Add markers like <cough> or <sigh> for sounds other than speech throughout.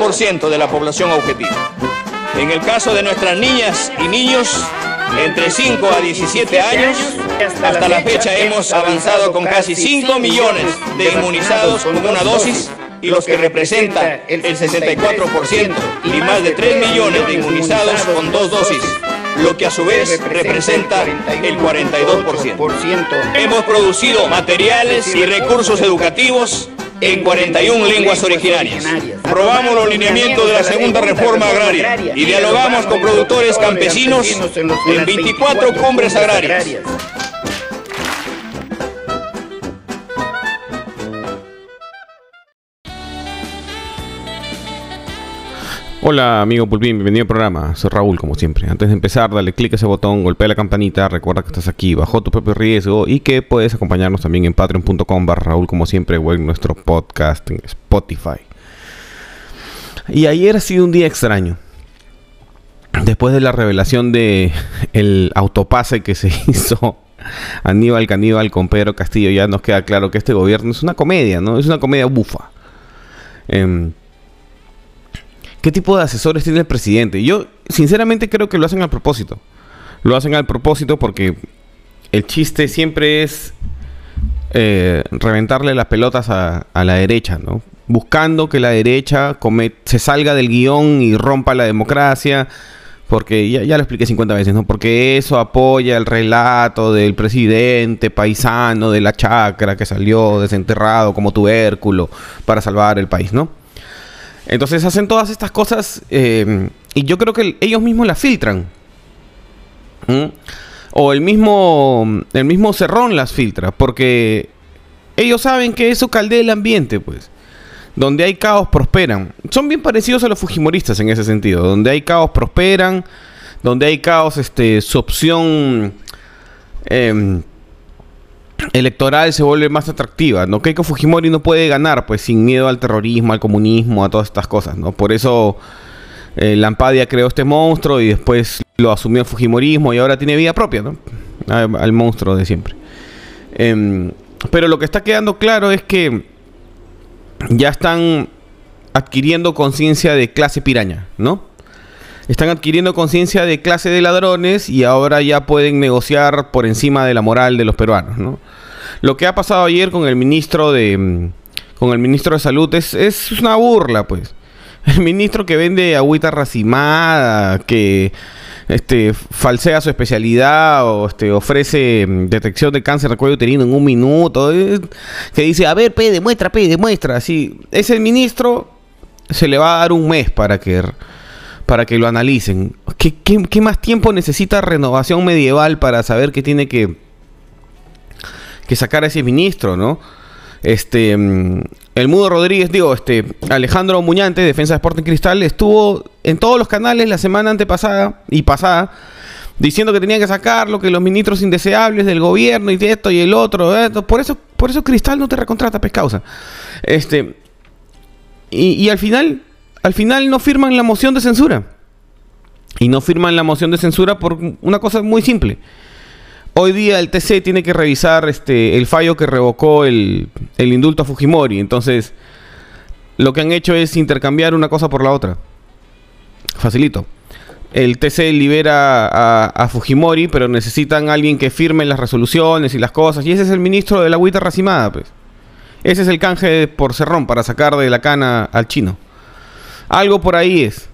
40% de la población objetiva. En el caso de nuestras niñas y niños, entre 5 a 17 años, hasta la fecha hemos avanzado con casi 5 millones de inmunizados con una dosis y los que representan el 64% y más de 3 millones de inmunizados con dos dosis lo que a su vez representa el 42%. Hemos producido materiales y recursos educativos en 41 lenguas originarias. Probamos los lineamientos de la segunda reforma agraria y dialogamos con productores campesinos en 24 cumbres agrarias. Hola amigo Pulpín, bienvenido al programa. Soy Raúl, como siempre. Antes de empezar, dale clic a ese botón, golpea la campanita, recuerda que estás aquí bajo tu propio riesgo y que puedes acompañarnos también en patreon.com barra Raúl, como siempre, o en nuestro podcast en Spotify. Y ayer ha sido un día extraño. Después de la revelación de el autopase que se <laughs> hizo Aníbal Caníbal con Pedro Castillo, ya nos queda claro que este gobierno es una comedia, ¿no? Es una comedia bufa. Eh, ¿Qué tipo de asesores tiene el presidente? Yo, sinceramente, creo que lo hacen al propósito. Lo hacen al propósito porque el chiste siempre es eh, reventarle las pelotas a, la derecha, ¿no? Buscando que la derecha se salga del guion y rompa la democracia. Porque ya, ya, lo expliqué 50 veces, ¿no? Porque eso apoya el relato del presidente paisano de la chacra que salió desenterrado como tubérculo para salvar el país, ¿no? Entonces hacen todas estas cosas eh, y yo creo que ellos mismos las filtran. O el mismo, el mismo Cerrón las filtra, porque ellos saben que eso caldea el ambiente, pues. Donde hay caos prosperan. Son bien parecidos a los fujimoristas en ese sentido. Donde hay caos prosperan, donde hay caos, este, su opción em, electoral se vuelve más atractiva, ¿no? Keiko Fujimori no puede ganar, pues, sin miedo al terrorismo, al comunismo, a todas estas cosas, ¿no? Por eso eh, Lampadia creó este monstruo y después lo asumió el Fujimorismo y ahora tiene vida propia, ¿no? Al, monstruo de siempre. Em, pero lo que está quedando claro es que ya están adquiriendo conciencia de clase piraña, ¿no? Están adquiriendo conciencia de clase de ladrones y ahora ya pueden negociar por encima de la moral de los peruanos, ¿no? Lo que ha pasado ayer con el ministro de mm, con el ministro de salud es, es una burla, pues. El ministro que vende agüita racimada, que este, falsea su especialidad o este, ofrece mm, detección de cáncer de cuello uterino en un minuto, eh, que dice, a ver, pe, demuestra, pe, demuestra. Así, ese ministro se le va a dar un mes para que, para que lo analicen. ¿Qué, qué más tiempo necesita renovación medieval para saber que tiene que que sacar a ese ministro, ¿no? Este, mm, el Mudo Rodríguez, digo, este, Alejandro Muñante, defensa de Sporting Cristal, estuvo en todos los canales la semana antepasada y pasada diciendo que tenía que sacarlo, que los ministros indeseables del gobierno y de esto y el otro, por eso, por eso Cristal no te recontrata, pescausa. Este, y al final, al final no firman la moción de censura. Y no firman la moción de censura por una cosa muy simple Hoy día el TC tiene que revisar este, el fallo que revocó el, indulto a Fujimori. Entonces, lo que han hecho es intercambiar una cosa por la otra. Facilito. El TC libera a, Fujimori, pero necesitan alguien que firme las resoluciones y las cosas. Y ese es el ministro de la agüita racimada, pues. Ese es el canje por cerrón para sacar de la cana al chino. Algo por ahí es.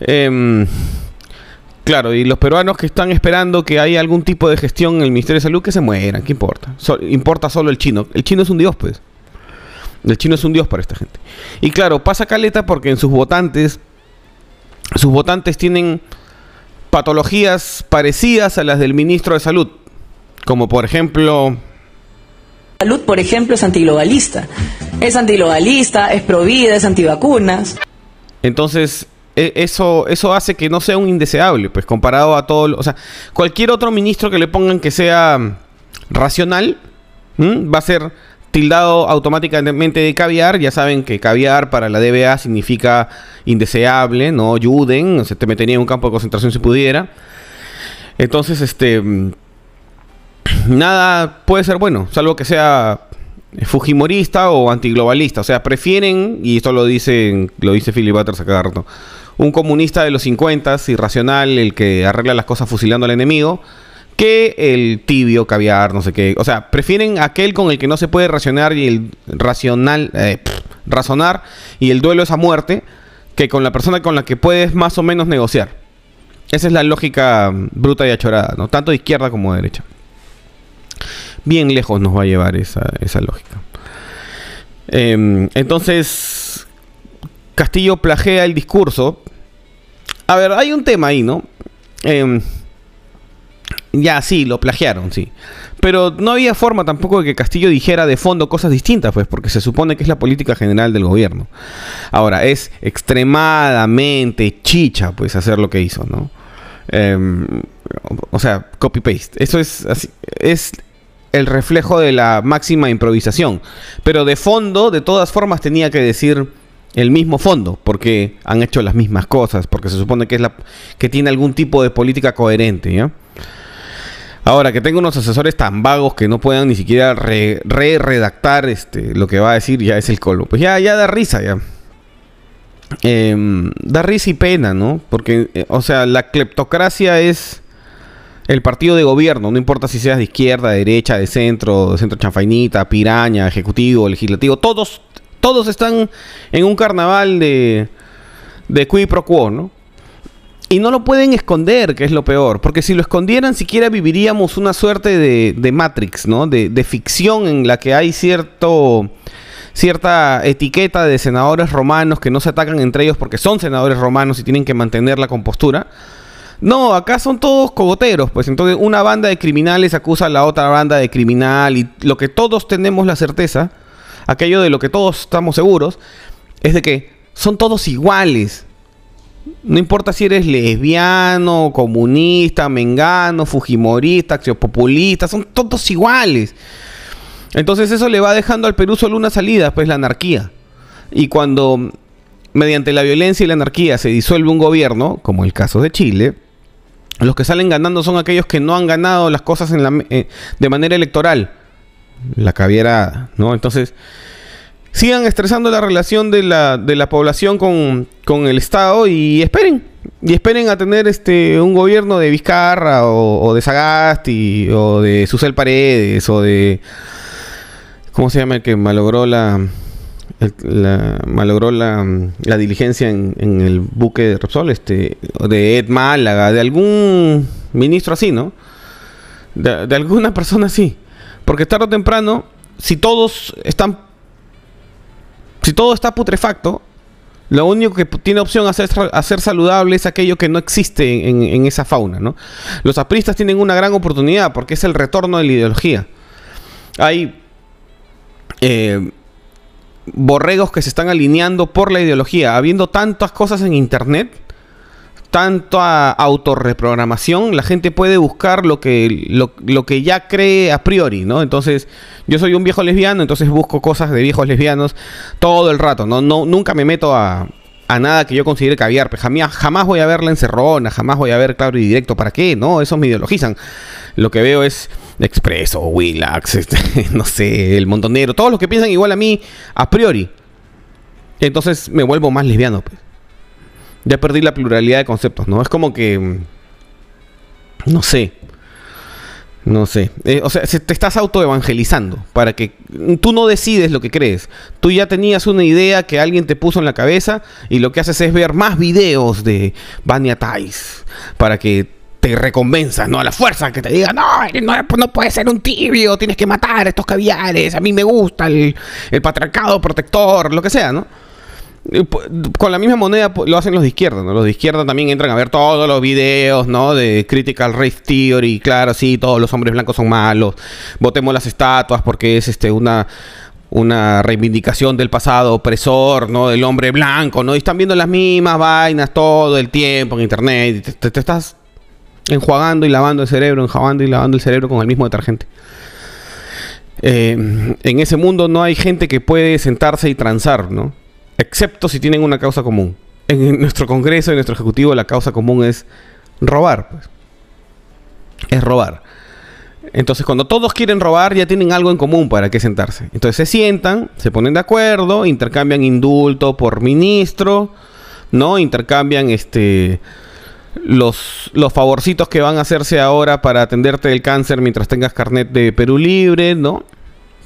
Eh, Claro, y los peruanos que están esperando que haya algún tipo de gestión en el Ministerio de Salud, que se mueran, ¿qué importa? importa solo el chino. El chino es un dios, pues. El chino es un dios para esta gente. Y claro, pasa caleta porque en sus votantes, sus votantes tienen patologías parecidas a las del ministro de Salud. Como por ejemplo... Salud, por ejemplo, es antiglobalista. Es antiglobalista, es provida, es antivacunas. Entonces, e, eso, eso hace que no sea un indeseable, pues comparado a todo, o sea, cualquier otro ministro que le pongan que sea mm, racional, va a ser tildado automáticamente de caviar, ya saben que caviar para la DBA significa indeseable, no ayuden, se te metería en un campo de concentración si pudiera. Entonces, este, mm, nada puede ser bueno, salvo que sea fujimorista o antiglobalista. O sea, prefieren, y esto lo dicen, lo dice Philip Butters a cada rato, un comunista de los 50, irracional, el que arregla las cosas fusilando al enemigo, que el tibio, caviar, no sé qué. O sea, prefieren aquel con el que no se puede racionar y el racional, eh, razonar y el duelo es a muerte, que con la persona con la que puedes más o menos negociar. Esa es la lógica bruta y achorada, ¿no? Tanto de izquierda como de derecha. Bien lejos nos va a llevar esa, lógica. Em, entonces, Castillo plagea el discurso. A ver, hay un tema ahí, ¿no? Eh, ya, sí, lo plagiaron, sí. Pero no había forma tampoco de que Castillo dijera de fondo cosas distintas, pues, porque se supone que es la política general del gobierno. Ahora, es extremadamente chicha, pues, hacer lo que hizo, ¿no? Em, o sea, copy-paste. Eso es, así, es el reflejo de la máxima improvisación. Pero de fondo, de todas formas, tenía que decir el mismo fondo, porque han hecho las mismas cosas, porque se supone que es la que tiene algún tipo de política coherente, ¿ya? Ahora, que tengo unos asesores tan vagos que no puedan ni siquiera re-redactar este, lo que va a decir, ya es el colmo. Pues ya, ya da risa, ya. Em, da risa y pena, ¿no? Porque, eh, o sea, la cleptocracia es el partido de gobierno, no importa si seas de izquierda, de derecha, de centro, de centro chanfainita, piraña, ejecutivo, legislativo, todos, todos están en un carnaval de, de qui pro quo, ¿no? Y no lo pueden esconder, que es lo peor. Porque si lo escondieran, siquiera viviríamos una suerte de, Matrix, ¿no? De, ficción en la que hay cierto cierta etiqueta de senadores romanos que no se atacan entre ellos porque son senadores romanos y tienen que mantener la compostura. No, acá son todos cogoteros, pues entonces una banda de criminales acusa a la otra banda de criminal y lo que todos tenemos la certeza, aquello de lo que todos estamos seguros, es de que son todos iguales. No importa si eres lesbiano, comunista, mengano, fujimorista, axiopopulista, son todos iguales. Entonces eso le va dejando al Perú solo una salida, pues la anarquía. Y cuando mediante la violencia y la anarquía se disuelve un gobierno, como el caso de Chile, los que salen ganando son aquellos que no han ganado las cosas en la, eh, de manera electoral. La caviera, ¿no? Entonces, sigan estresando la relación de la, de la población con, el Estado y esperen. Y esperen a tener este un gobierno de Vizcarra o, de Sagasti o de Susel Paredes o de... ¿Cómo se llama el que malogró la... malogró la, la diligencia en, el buque de Repsol, este, de Ed Málaga, de algún ministro así, ¿no? De, de alguna persona así. Porque tarde o temprano, si todos están si todo está putrefacto, lo único que tiene opción a ser, saludable es aquello que no existe en, esa fauna. ¿no? Los apristas tienen una gran oportunidad porque es el retorno de la ideología. Hay eh, borregos que se están alineando por la ideología. Habiendo tantas cosas en Internet, tanta autorreprogramación, la gente puede buscar lo que, lo, que ya cree a priori, ¿no? Entonces, yo soy un viejo lesbiano, entonces busco cosas de viejos lesbianos todo el rato, ¿no? no nunca me meto a, a nada que yo considere caviar, pues jamás, jamás voy a ver la encerrona, jamás voy a ver claro y directo, ¿para qué? No, eso me ideologizan. Lo que veo es Expreso, Willax, este, <laughs> no sé, el montonero, todos los que piensan igual a mí a priori. Entonces me vuelvo más lesbiano, pues ya perdí la pluralidad de conceptos, ¿no? Es como que... Mm, no sé. No sé. Eh, o sea, te estás autoevangelizando para que tú no decides lo que crees. Tú ya tenías una idea que alguien te puso en la cabeza y lo que haces es ver más videos de Vania Tais para que te reconvenzas, ¿no? A la fuerza, que te diga, no, no, no puedes ser un tibio, tienes que matar a estos caviares, a mí me gusta el, el patriarcado protector, lo que sea, ¿no? con la misma moneda lo hacen los de izquierda, ¿no? Los de izquierda también entran a ver todos los videos, ¿no? De Critical Race Theory, claro, sí, todos los hombres blancos son malos. Votemos las estatuas porque es este una una reivindicación del pasado opresor, ¿no? Del hombre blanco, ¿no? Y están viendo las mismas vainas todo el tiempo en internet. Y te, estás enjuagando y lavando el cerebro, enjuagando y lavando el cerebro con el mismo detergente. Eh, en ese mundo no hay gente que puede sentarse y transar, ¿no? excepto si tienen una causa común. En nuestro Congreso, en nuestro Ejecutivo, la causa común es robar. Pues. Es robar. Entonces, cuando todos quieren robar, ya tienen algo en común para qué sentarse. Entonces se sientan, se ponen de acuerdo, intercambian indulto por ministro, ¿no? Intercambian este los, los favorcitos que van a hacerse ahora para atenderte del cáncer mientras tengas carnet de Perú libre, ¿no?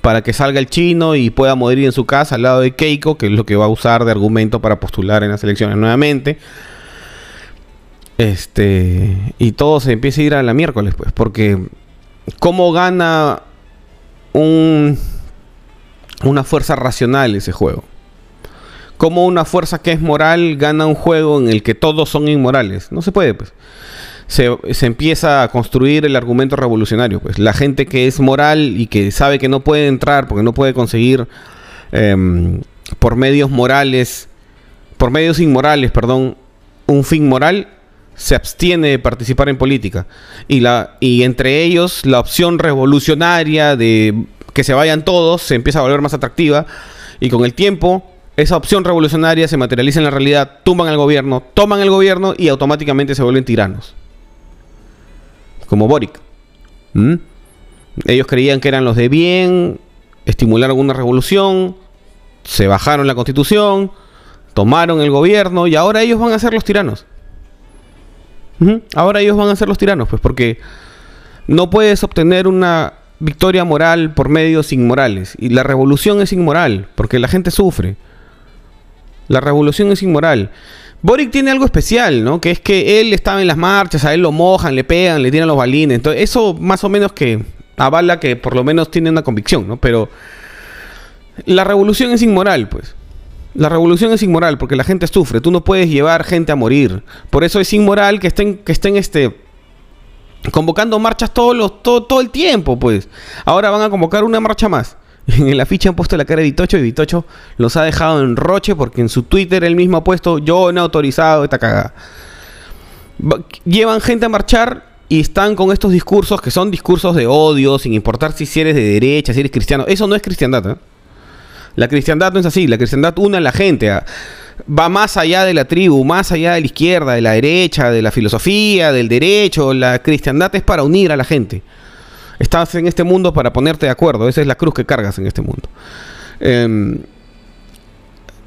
Para que salga el chino y pueda morir en su casa al lado de Keiko, que es lo que va a usar de argumento para postular en las elecciones nuevamente. Este, y todo se empieza a ir a la miércoles, pues, porque ¿cómo gana un, una fuerza racional ese juego? ¿Cómo una fuerza que es moral gana un juego en el que todos son inmorales? No se puede, pues. Se, empieza a construir el argumento revolucionario. Pues la gente que es moral y que sabe que no puede entrar porque no puede conseguir em, por medios morales, por medios inmorales, perdón, un fin moral, se abstiene de participar en política. Y, la, y entre ellos la opción revolucionaria de que se vayan todos se empieza a volver más atractiva. Y con el tiempo esa opción revolucionaria se materializa en la realidad, tumban al gobierno, toman el gobierno y automáticamente se vuelven tiranos. Como Boric. ¿Mm? Ellos creían que eran los de bien, estimularon una revolución, se bajaron la constitución, tomaron el gobierno y ahora ellos van a ser los tiranos. ¿Mm? Ahora ellos van a ser los tiranos, pues porque no puedes obtener una victoria moral por medios inmorales. Y la revolución es inmoral, porque la gente sufre. La revolución es inmoral. Boric tiene algo especial, ¿no? Que es que él estaba en las marchas, a él lo mojan, le pegan, le tiran los balines. Entonces, eso más o menos que avala que por lo menos tiene una convicción, ¿no? Pero la revolución es inmoral, pues. La revolución es inmoral porque la gente sufre. Tú no puedes llevar gente a morir. Por eso es inmoral que estén, que estén este, convocando marchas todos los, todo, todo el tiempo, pues. Ahora van a convocar una marcha más. <laughs> En la ficha han puesto la cara de Vitocho y Vitocho los ha dejado en roche porque en su Twitter él mismo ha puesto yo no he autorizado esta cagada. Llevan gente a marchar y están con estos discursos que son discursos de odio, sin importar si eres de derecha, si eres cristiano. Eso no es cristiandad. ¿eh? La cristiandad no es así. La cristiandad une a la gente. va más allá de la tribu, más allá de la izquierda, de la derecha, de la filosofía, del derecho. La cristiandad es para unir a la gente. Estás en este mundo para ponerte de acuerdo. Esa es la cruz que cargas en este mundo. Em,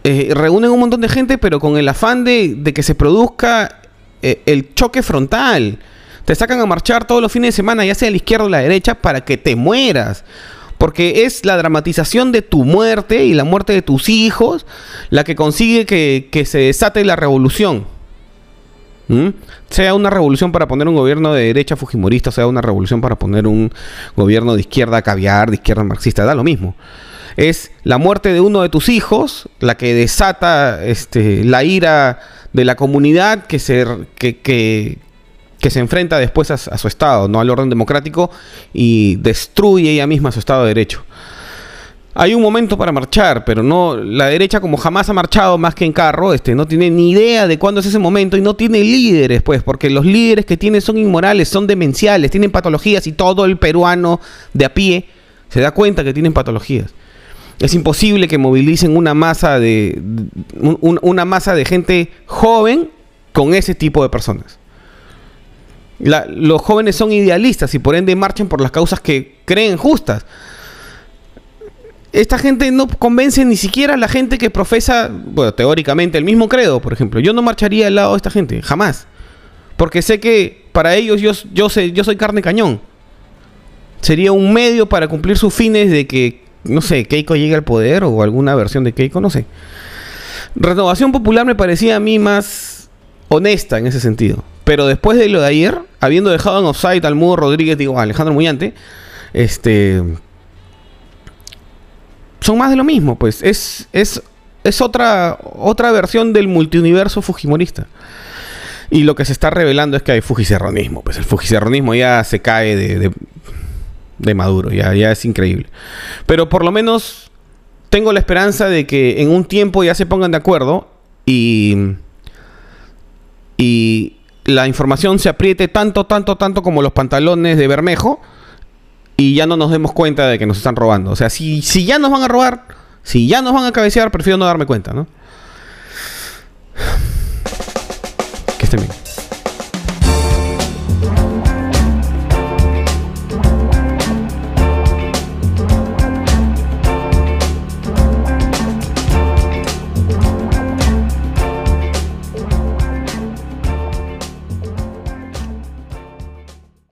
eh, reúnen un montón de gente, pero con el afán de, que se produzca eh, el choque frontal. Te sacan a marchar todos los fines de semana, ya sea la izquierda o a la derecha, para que te mueras. Porque es la dramatización de tu muerte y la muerte de tus hijos la que consigue que, que se desate la revolución. ¿Mm? Sea una revolución para poner un gobierno de derecha fujimorista, sea una revolución para poner un gobierno de izquierda caviar, de izquierda marxista, da lo mismo. Es la muerte de uno de tus hijos la que desata este, la ira de la comunidad que se, que, que, se enfrenta después a, a, su Estado, no al orden democrático, y destruye ella misma su Estado de Derecho. Hay un momento para marchar, pero no la derecha como jamás ha marchado más que en carro, este no tiene ni idea de cuándo es ese momento y no tiene líderes, pues, porque los líderes que tiene son inmorales, son demenciales, tienen patologías y todo el peruano de a pie se da cuenta que tienen patologías. Es imposible que movilicen una masa de una masa de gente joven con ese tipo de personas. los jóvenes son idealistas y por ende marchan por las causas que creen justas esta gente no convence ni siquiera a la gente que profesa, bueno, teóricamente el mismo credo, por ejemplo. Yo no marcharía al lado de esta gente, jamás. Porque sé que para ellos yo, yo, soy carne cañón. Sería un medio para cumplir sus fines de que, no sé, Keiko llegue al poder o alguna versión de Keiko, no sé. Renovación Popular me parecía a mí más honesta en ese sentido. Pero después de lo de ayer, habiendo dejado en offside al Mudo Rodríguez, digo, Alejandro Muñante, este son más de lo mismo, pues. Es, es, es otra, otra versión del multiuniverso fujimorista. Y lo que se está revelando es que hay fujicerronismo. Pues el fujicerronismo ya se cae de, de, Maduro, ya, ya es increíble. Pero por lo menos tengo la esperanza de que en un tiempo ya se pongan de acuerdo y, y la información se apriete tanto, tanto, tanto como los pantalones de Bermejo y ya no nos demos cuenta de que nos están robando. O sea, si, si ya nos van a robar, si ya nos van a cabecear, prefiero no darme cuenta, ¿no? Que estén bien.